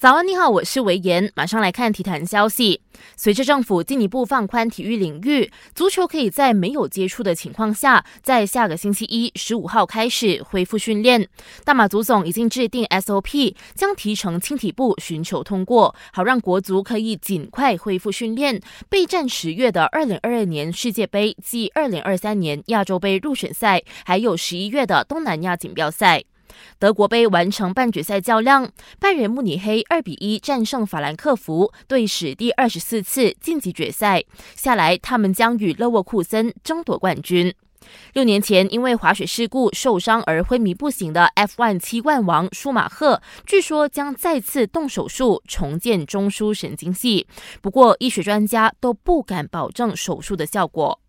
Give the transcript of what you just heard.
早安，你好，我是维言。马上来看体坛消息。随着政府进一步放宽体育领域，足球可以在没有接触的情况下，在下个星期一十五号开始恢复训练。大马足总已经制定 SOP，将提成青体部寻求通过，好让国足可以尽快恢复训练，备战十月的二零二二年世界杯暨二零二三年亚洲杯入选赛，还有十一月的东南亚锦标赛。德国杯完成半决赛较量，拜仁慕尼黑二比一战胜法兰克福，队史第二十四次晋级决赛。下来，他们将与勒沃库森争夺冠军。六年前因为滑雪事故受伤而昏迷不醒的 F1 七冠王舒马赫，据说将再次动手术重建中枢神经系。不过，医学专家都不敢保证手术的效果。